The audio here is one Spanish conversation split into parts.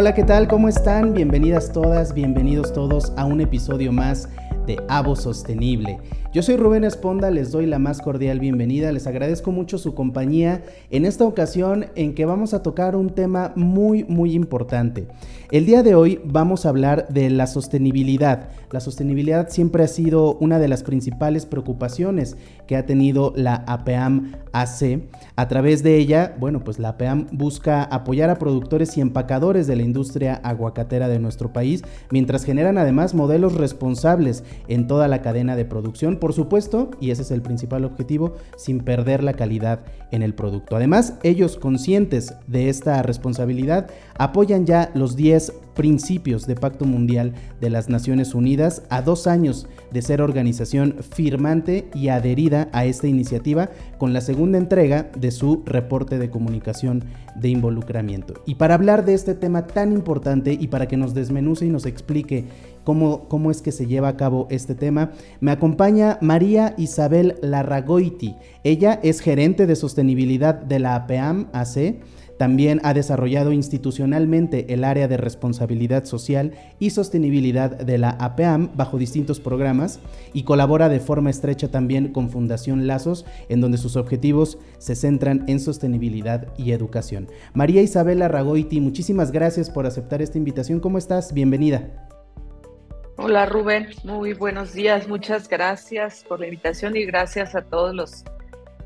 Hola, ¿qué tal? ¿Cómo están? Bienvenidas todas, bienvenidos todos a un episodio más de Avo Sostenible. Yo soy Rubén Esponda, les doy la más cordial bienvenida, les agradezco mucho su compañía en esta ocasión en que vamos a tocar un tema muy muy importante. El día de hoy vamos a hablar de la sostenibilidad. La sostenibilidad siempre ha sido una de las principales preocupaciones que ha tenido la APAM AC. A través de ella, bueno, pues la APAM busca apoyar a productores y empacadores de la industria aguacatera de nuestro país, mientras generan además modelos responsables en toda la cadena de producción por supuesto, y ese es el principal objetivo, sin perder la calidad en el producto. Además, ellos conscientes de esta responsabilidad apoyan ya los 10 principios de Pacto Mundial de las Naciones Unidas a dos años de ser organización firmante y adherida a esta iniciativa con la segunda entrega de su reporte de comunicación de involucramiento. Y para hablar de este tema tan importante y para que nos desmenuce y nos explique cómo, cómo es que se lleva a cabo este tema, me acompaña María Isabel Larragoiti. Ella es gerente de sostenibilidad de la APAM AC también ha desarrollado institucionalmente el área de responsabilidad social y sostenibilidad de la APAM bajo distintos programas y colabora de forma estrecha también con Fundación Lazos, en donde sus objetivos se centran en sostenibilidad y educación. María Isabela Ragoiti, muchísimas gracias por aceptar esta invitación. ¿Cómo estás? Bienvenida. Hola Rubén, muy buenos días, muchas gracias por la invitación y gracias a todas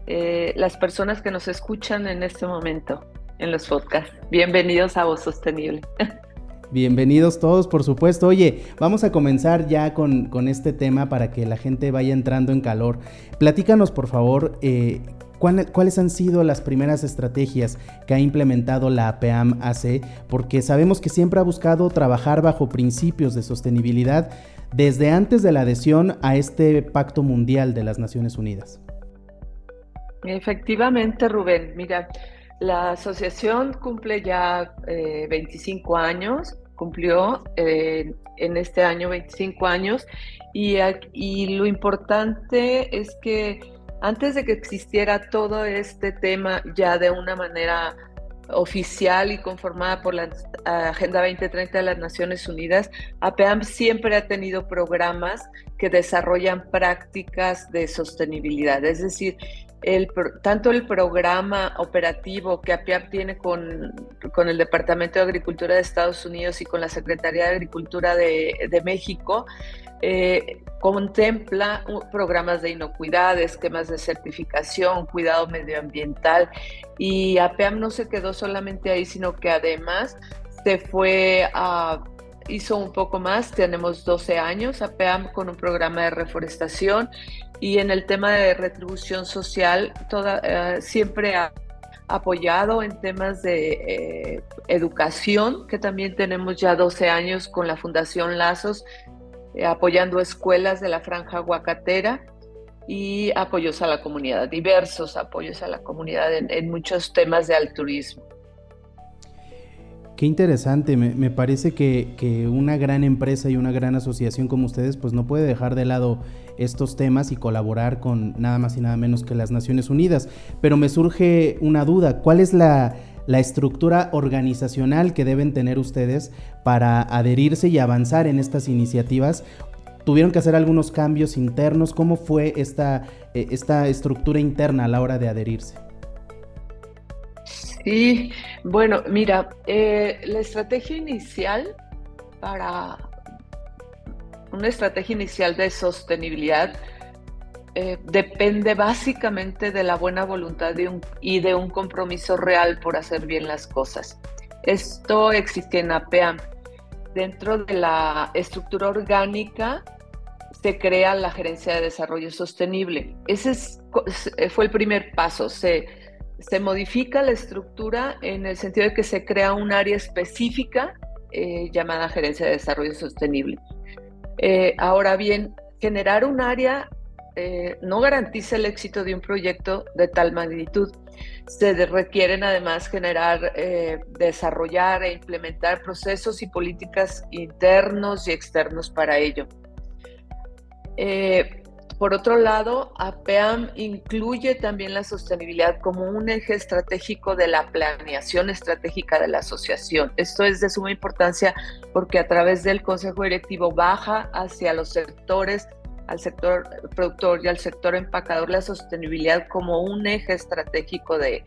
eh, las personas que nos escuchan en este momento en los podcasts. Bienvenidos a Voz Sostenible. Bienvenidos todos, por supuesto. Oye, vamos a comenzar ya con, este tema para que la gente vaya entrando en calor. Platícanos, por favor, eh, ¿cuáles han sido las primeras estrategias que ha implementado la APAM AC? Porque sabemos que siempre ha buscado trabajar bajo principios de sostenibilidad desde antes de la adhesión a este Pacto Mundial de las Naciones Unidas. Efectivamente, Rubén. Mira, la asociación cumple ya 25 eh, años, cumplió eh, en este año 25 años y, y lo importante es que antes de que existiera todo este tema ya de una manera oficial y conformada por la Agenda 2030 de las Naciones Unidas, APAM siempre ha tenido programas que desarrollan prácticas de sostenibilidad, es decir, tanto el programa operativo que APIAP tiene con, con, el Departamento de Agricultura de Estados Unidos y con la Secretaría de Agricultura de México, eh, contempla programas de inocuidad, esquemas de certificación, cuidado medioambiental y APEAM no se quedó solamente ahí, sino que además se fue a hizo un poco más, tenemos 12 años, APEAM con un programa de reforestación y en el tema de retribución social eh, siempre ha apoyado en temas de eh, educación, que también tenemos ya 12 años con la Fundación Lazos, eh, apoyando escuelas de la franja aguacatera y apoyos a la comunidad, diversos apoyos a la comunidad en muchos temas de altruismo. Qué interesante, me, parece que, una gran empresa y una gran asociación como ustedes pues no puede dejar de lado estos temas y colaborar con nada más y nada menos que las Naciones Unidas. Pero me surge una duda, ¿cuál es la, la estructura organizacional que deben tener ustedes para adherirse y avanzar en estas iniciativas tuvieron que hacer algunos cambios internos. ¿Cómo fue esta, eh, esta estructura interna a la hora de adherirse? Sí, bueno, mira, eh, la estrategia inicial para una estrategia inicial de sostenibilidad eh, depende básicamente de la buena voluntad y de un compromiso real por hacer bien las cosas. Esto existe en APEAM. Dentro de la estructura orgánica se crea la Gerencia de Desarrollo Sostenible. Ese fue el primer paso. Se, se modifica la estructura en el sentido de que se crea un área específica eh, llamada Gerencia de Desarrollo Sostenible. Eh, ahora bien, generar un área eh, no garantiza el éxito de un proyecto de tal magnitud. Se requieren además generar, desarrollar e implementar procesos y políticas internos y externos para ello. por otro lado, APEAM incluye también la sostenibilidad como un eje estratégico de la planeación estratégica de la asociación. Esto es de suma importancia porque a través del Consejo Directivo baja hacia los sectores, al sector productor y al sector empacador la sostenibilidad como un eje estratégico de,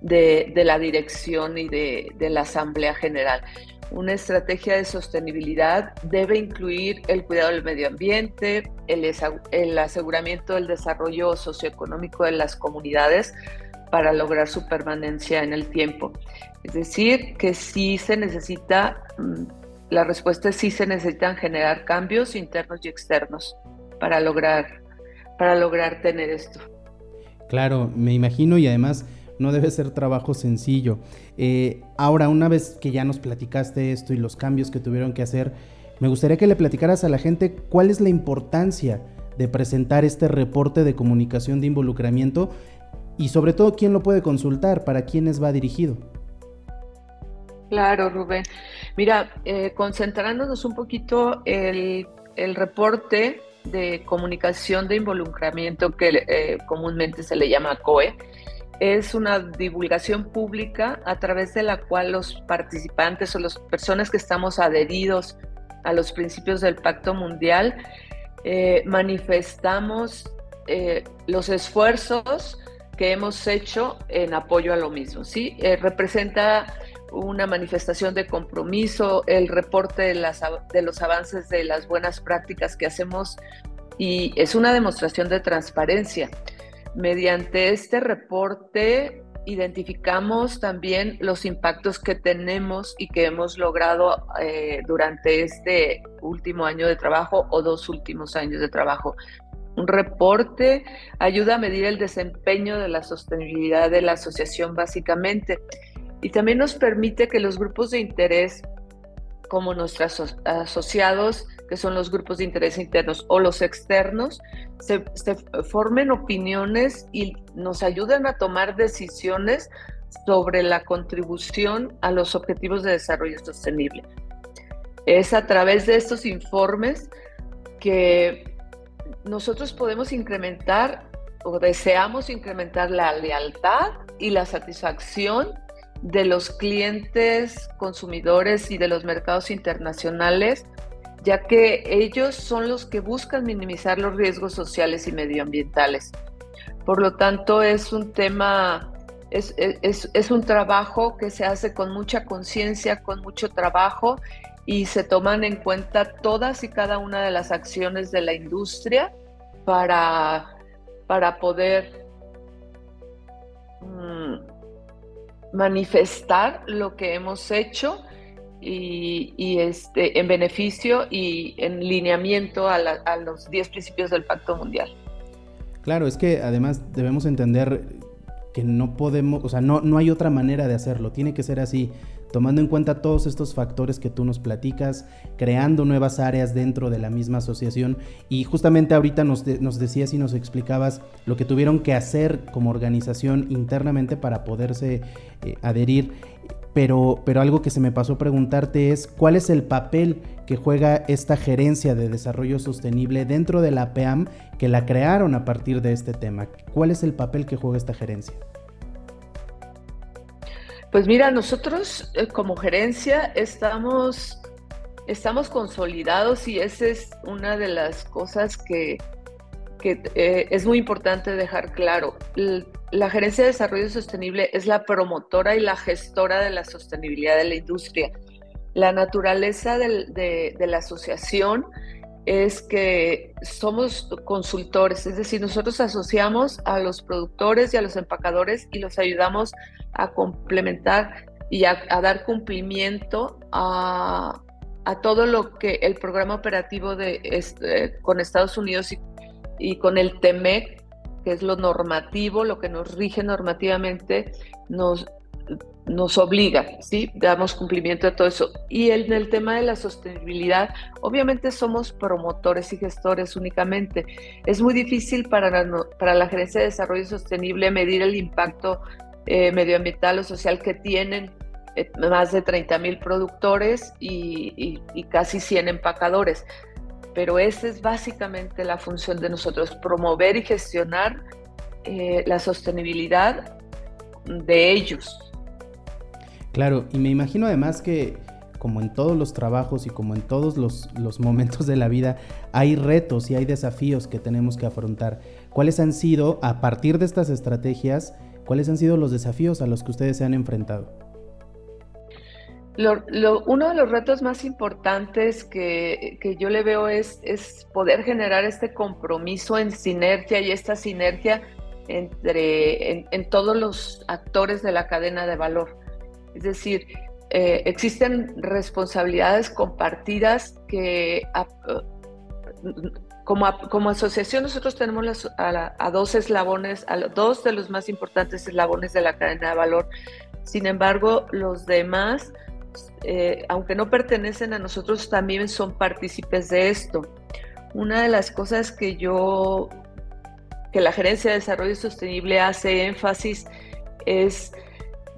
de, la dirección y de, de la Asamblea General. Una estrategia de sostenibilidad debe incluir el cuidado del medio ambiente, el, aseguramiento del desarrollo socioeconómico de las comunidades para lograr su permanencia en el tiempo. Es decir, que sí se necesita, mm, la respuesta es sí se necesitan generar cambios internos y externos para lograr, para lograr tener esto. Claro, me imagino y además no debe ser trabajo sencillo. Eh, ahora, una vez que ya nos platicaste esto y los cambios que tuvieron que hacer, me gustaría que le platicaras a la gente cuál es la importancia de presentar este reporte de comunicación de involucramiento y sobre todo quién lo puede consultar, para quiénes va dirigido. Claro, Rubén. Mira, eh, concentrándonos un poquito, el, el, reporte de comunicación de involucramiento que eh, comúnmente se le llama COE, es una divulgación pública a través de la cual los participantes o las personas que estamos adheridos a los principios del Pacto Mundial eh, manifestamos eh, los esfuerzos que hemos hecho en apoyo a lo mismo. ¿sí? Representa una manifestación de compromiso, el reporte de, los avances de las buenas prácticas que hacemos y es una demostración de transparencia. Mediante este reporte identificamos también los impactos que tenemos y que hemos logrado eh, durante este último año de trabajo o dos últimos años de trabajo. Un reporte ayuda a medir el desempeño de la sostenibilidad de la asociación básicamente y también nos permite que los grupos de interés como nuestros asociados que son los grupos de interés internos o los externos, se, formen opiniones y nos ayuden a tomar decisiones sobre la contribución a los objetivos de desarrollo sostenible. Es a través de estos informes que nosotros podemos incrementar o deseamos incrementar la lealtad y la satisfacción de los clientes, consumidores y de los mercados internacionales ya que ellos son los que buscan minimizar los riesgos sociales y medioambientales. Por lo tanto, es un tema, es, un trabajo que se hace con mucha conciencia, con mucho trabajo y se toman en cuenta todas y cada una de las acciones de la industria para, para poder manifestar lo que hemos hecho y, este, en beneficio y en lineamiento a, a los 10 principios del Pacto Mundial. Claro, es que además debemos entender que no podemos, o sea, no, no hay otra manera de hacerlo, tiene que ser así, tomando en cuenta todos estos factores que tú nos platicas, creando nuevas áreas dentro de la misma asociación y justamente ahorita nos, decías y nos explicabas lo que tuvieron que hacer como organización internamente para poderse eh, adherir pero, pero algo que se me pasó preguntarte es cuál es el papel que juega esta gerencia de desarrollo sostenible dentro de la PEAM que la crearon a partir de este tema. ¿Cuál es el papel que juega esta gerencia? Pues mira, nosotros eh, como gerencia estamos, estamos consolidados y esa es una de las cosas que, eh, es muy importante dejar claro. La Gerencia de Desarrollo Sostenible es la promotora y la gestora de la sostenibilidad de la industria. La naturaleza de, la asociación es que somos consultores, es decir, nosotros asociamos a los productores y a los empacadores y los ayudamos a complementar y a, dar cumplimiento a, todo lo que el programa operativo de, este, con Estados Unidos y y con el TEMEC, que es lo normativo, lo que nos rige normativamente, nos, nos obliga, ¿sí? Damos cumplimiento a todo eso. Y en el tema de la sostenibilidad, obviamente somos promotores y gestores únicamente. Es muy difícil para la, para la Gerencia de Desarrollo Sostenible medir el impacto eh, medioambiental o social que tienen eh, más de 30 mil productores y, casi 100 empacadores pero esa es básicamente la función de nosotros, promover y gestionar eh, la sostenibilidad de ellos. Claro, y me imagino además que como en todos los trabajos y como en todos los, momentos de la vida, hay retos y hay desafíos que tenemos que afrontar. ¿Cuáles han sido, a partir de estas estrategias, cuáles han sido los desafíos a los que ustedes se han enfrentado? uno de los retos más importantes que, que yo le veo es, es, poder generar este compromiso en sinergia y esta sinergia entre, en, en todos los actores de la cadena de valor. Es decir, eh, existen responsabilidades compartidas que como, como, asociación nosotros tenemos a, dos eslabones, a dos de los más importantes eslabones de la cadena de valor. Sin embargo, los demás, eh, aunque no pertenecen a nosotros, también son partícipes de esto. Una de las cosas que yo, que la Gerencia de Desarrollo Sostenible hace énfasis es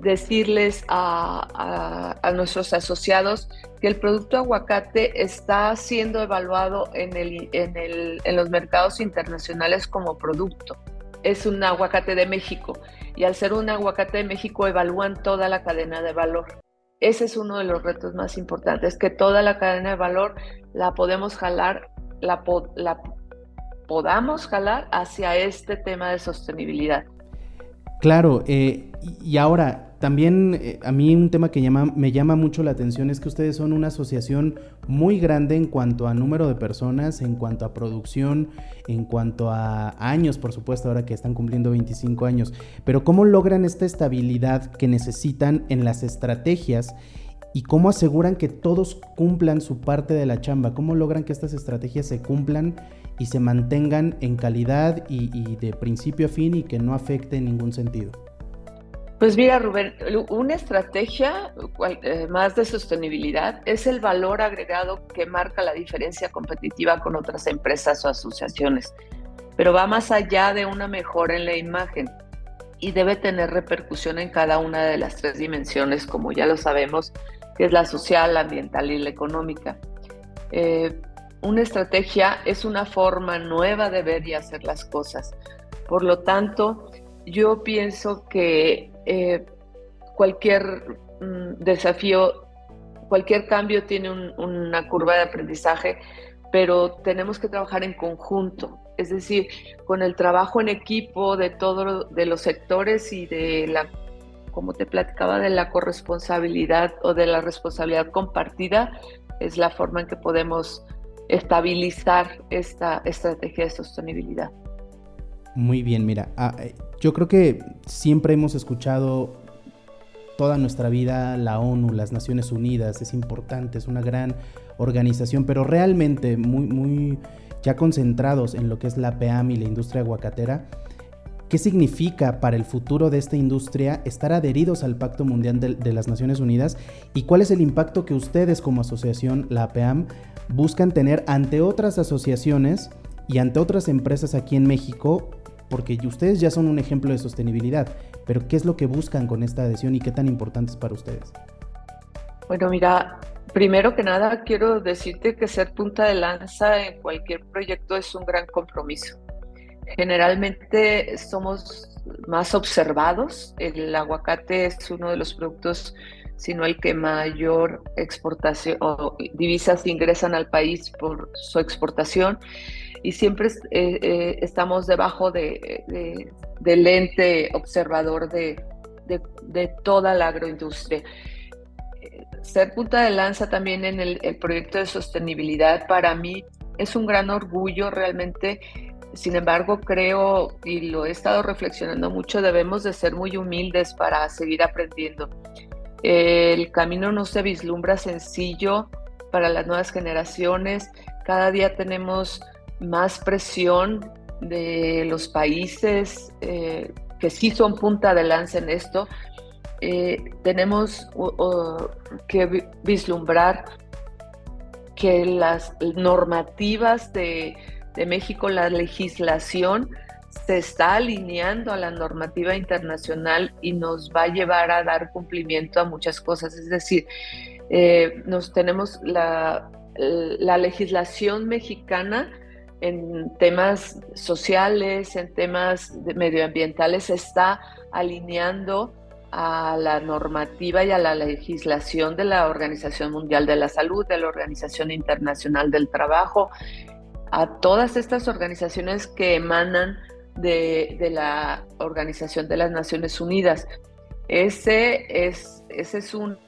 decirles a, nuestros asociados que el producto aguacate está siendo evaluado en, el, en, el, en los mercados internacionales como producto. Es un aguacate de México y al ser un aguacate de México evalúan toda la cadena de valor. Ese es uno de los retos más importantes, que toda la cadena de valor la podemos jalar, la, la podamos jalar hacia este tema de sostenibilidad. Claro, eh, y ahora también eh, a mí un tema que me llama mucho la atención es que ustedes son una asociación muy grande en cuanto a número de personas, en cuanto a producción, en cuanto a años, por supuesto, ahora que están cumpliendo 25 años. Pero ¿cómo logran esta estabilidad que necesitan en las estrategias? ¿Y cómo aseguran que todos cumplan su parte de la chamba? ¿Cómo logran que estas estrategias se cumplan y se mantengan en calidad y, y de principio a fin y que no afecte en ningún sentido? Pues mira, Rubén, una estrategia eh, más de sostenibilidad es el valor agregado que marca la diferencia competitiva con otras empresas o asociaciones, pero va más allá de una mejora en la imagen y debe tener repercusión en cada una de las tres dimensiones, como ya lo sabemos, que es la social, la ambiental y la económica. Eh, una estrategia es una forma nueva de ver y hacer las cosas. Por lo tanto, yo pienso que eh, cualquier mm, desafío, cualquier cambio tiene una curva de aprendizaje, pero tenemos que trabajar en conjunto, es decir, con el trabajo en equipo de todos los sectores y de la, como te platicaba, de la corresponsabilidad o de la responsabilidad compartida, es la forma en que podemos estabilizar esta estrategia de sostenibilidad. Muy bien, mira, ah, eh, yo creo que siempre hemos escuchado toda nuestra vida la ONU, las Naciones Unidas, es importante, es una gran organización, pero realmente muy, muy ya concentrados en lo que es la PEAM y la industria aguacatera, ¿qué significa para el futuro de esta industria estar adheridos al Pacto Mundial de, de las Naciones Unidas y cuál es el impacto que ustedes como asociación, la PEAM, buscan tener ante otras asociaciones y ante otras empresas aquí en México porque ustedes ya son un ejemplo de sostenibilidad, pero ¿qué es lo que buscan con esta adhesión y qué tan importante es para ustedes? Bueno, mira, primero que nada quiero decirte que ser punta de lanza en cualquier proyecto es un gran compromiso. Generalmente somos más observados. El aguacate es uno de los productos, sino el que mayor exportación o divisas ingresan al país por su exportación y siempre eh, eh, estamos debajo de, del ente observador de, de, toda la agroindustria. Ser punta de lanza también en el, el proyecto de sostenibilidad para mí es un gran orgullo realmente sin embargo, creo, y lo he estado reflexionando mucho, debemos de ser muy humildes para seguir aprendiendo. El camino no se vislumbra sencillo para las nuevas generaciones. Cada día tenemos más presión de los países eh, que sí son punta de lanza en esto, eh, tenemos que vislumbrar que las normativas de, de, México, la legislación, se está alineando a la normativa internacional y nos va a llevar a dar cumplimiento a muchas cosas. Es decir, eh, nos tenemos la la legislación mexicana en temas sociales, en temas medioambientales, se está alineando a la normativa y a la legislación de la Organización Mundial de la Salud, de la Organización Internacional del Trabajo, a todas estas organizaciones que emanan de, la Organización de las Naciones Unidas. Ese es, ese es un,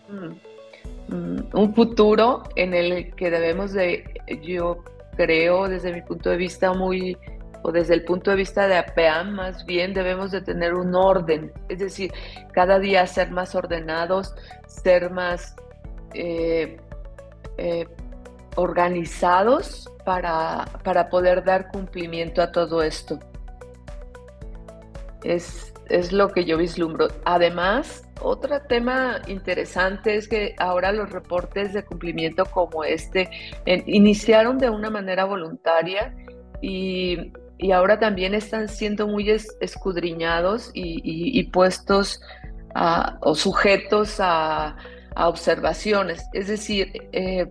un futuro en el que debemos de, yo creo desde mi punto de vista muy, o desde el punto de vista de APEAM más bien debemos de tener un orden, es decir, cada día ser más ordenados, ser más eh, eh, organizados para, para poder dar cumplimiento a todo esto. Es, es lo que yo vislumbro. Además, otro tema interesante es que ahora los reportes de cumplimiento como este iniciaron de una manera voluntaria y, ahora también están siendo muy escudriñados y, puestos o sujetos a, observaciones. Es decir, eh,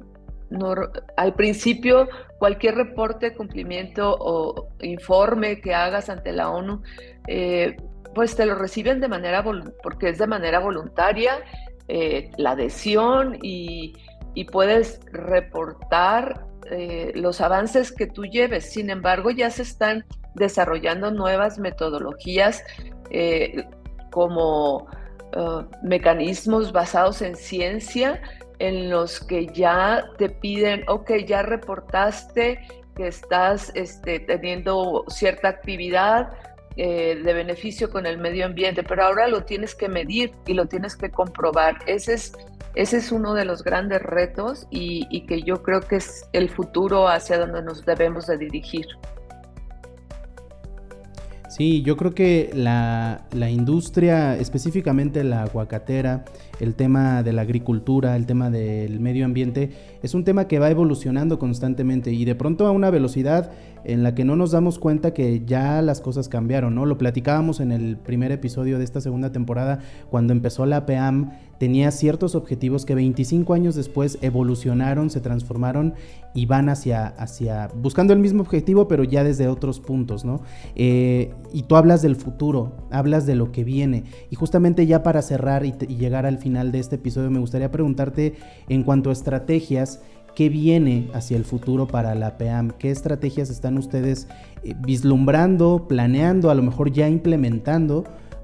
al principio cualquier reporte cumplimiento o informe que hagas ante la ONU eh, pues te lo reciben de manera, porque es de manera voluntaria, eh, la adhesión y, puedes reportar eh, los avances que tú lleves. Sin embargo, ya se están desarrollando nuevas metodologías como mecanismos basados en ciencia en los que ya te piden, ok, ya reportaste que estás este, teniendo cierta actividad, eh, de beneficio con el medio ambiente, pero ahora lo tienes que medir y lo tienes que comprobar. Ese es, ese es uno de los grandes retos y, y que yo creo que es el futuro hacia donde nos debemos de dirigir. Sí, yo creo que la, la, industria, específicamente la aguacatera, el tema de la agricultura, el tema del medio ambiente, es un tema que va evolucionando constantemente y de pronto a una velocidad en la que no nos damos cuenta que ya las cosas cambiaron, ¿no? Lo platicábamos en el primer episodio de esta segunda temporada, cuando empezó la PAM, tenía ciertos objetivos que 25 años después evolucionaron, se transformaron y van hacia, hacia buscando el mismo objetivo, pero ya desde otros puntos, ¿no? Eh, y tú hablas del futuro, hablas de lo que viene. Y justamente ya para cerrar y llegar al final de este episodio, me gustaría preguntarte en cuanto a estrategias, ¿Qué viene hacia el futuro para la PEAM? ¿Qué estrategias están ustedes eh, vislumbrando, planeando, a lo mejor ya implementando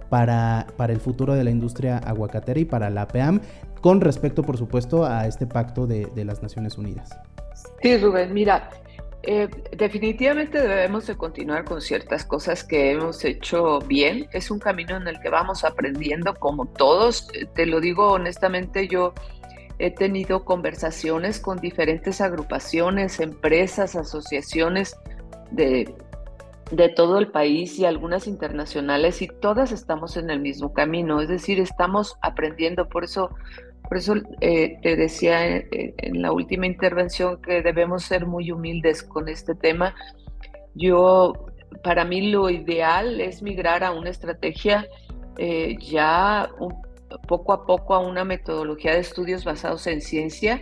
para, para el futuro de la industria aguacatera y para la PEAM, con respecto, por supuesto, a este pacto de, las Naciones Unidas? Sí, Rubén, mira, eh, definitivamente debemos de continuar con ciertas cosas que hemos hecho bien. Es un camino en el que vamos aprendiendo como todos. Te lo digo honestamente, yo he tenido conversaciones con diferentes agrupaciones, empresas, asociaciones de, todo el país y algunas internacionales y todas estamos en el mismo camino, es decir, estamos aprendiendo, por eso, por eso eh, te decía en, en, la última intervención que debemos ser muy humildes con este tema. Yo, para mí lo ideal es migrar a una estrategia eh, ya poco a poco a una metodología de estudios basados en ciencia,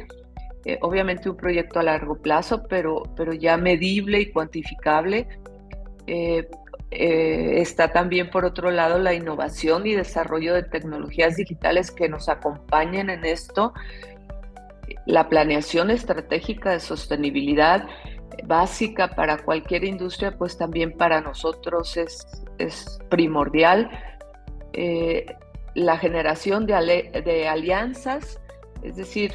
eh, obviamente un proyecto a largo plazo, pero, pero ya medible y cuantificable. Eh, eh, está también, por otro lado, la innovación y desarrollo de tecnologías digitales que nos acompañen en esto. La planeación estratégica de sostenibilidad básica para cualquier industria, pues también para nosotros es, es primordial la generación de, alianzas, es decir,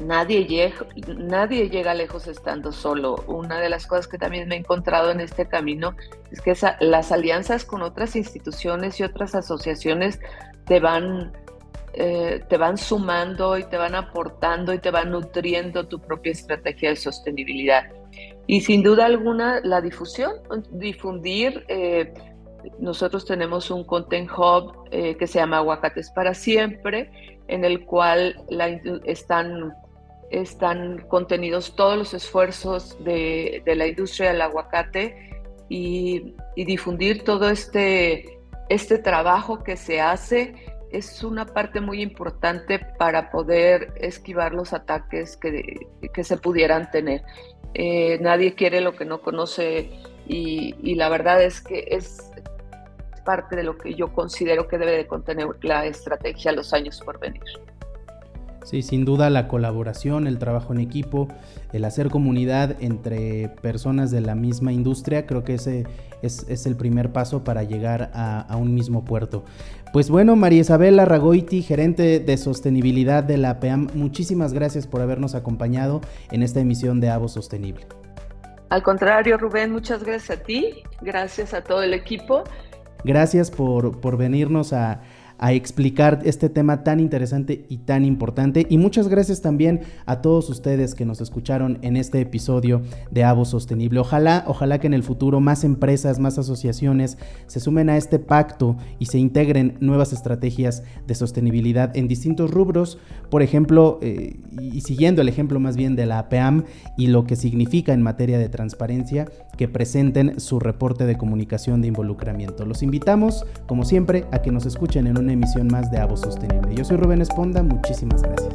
nadie llega, nadie llega lejos estando solo. Una de las cosas que también me he encontrado en este camino es que las alianzas con otras instituciones y otras asociaciones te van, eh, te van sumando y te van aportando y te van nutriendo tu propia estrategia de sostenibilidad. Y sin duda alguna, la difusión, difundir eh, nosotros tenemos un content hub eh, que se llama Aguacates para Siempre, en el cual están, están contenidos todos los esfuerzos de, la industria del aguacate y, difundir todo este, este trabajo que se hace es una parte muy importante para poder esquivar los ataques que, que se pudieran tener. Eh, nadie quiere lo que no conoce y, y, la verdad es que es parte de lo que yo considero que debe de contener la estrategia los años por venir. Sí, sin duda la colaboración, el trabajo en equipo, el hacer comunidad entre personas de la misma industria, creo que ese es, el primer paso para llegar a, un mismo puerto. Pues bueno, María Isabel Arragoiti, gerente de sostenibilidad de la PEAM, muchísimas gracias por habernos acompañado en esta emisión de Avo Sostenible. Al contrario, Rubén, muchas gracias a ti, gracias a todo el equipo. Gracias por, por venirnos a, a explicar este tema tan interesante y tan importante. Y muchas gracias también a todos ustedes que nos escucharon en este episodio de Avo Sostenible. Ojalá, ojalá que en el futuro más empresas, más asociaciones se sumen a este pacto y se integren nuevas estrategias de sostenibilidad en distintos rubros. Por ejemplo, eh, y siguiendo el ejemplo más bien de la APAM y lo que significa en materia de transparencia, que presenten su reporte de comunicación de involucramiento. Los invitamos, como siempre, a que nos escuchen en un emisión más de Avo Sostenible. Yo soy Rubén Esponda, muchísimas gracias.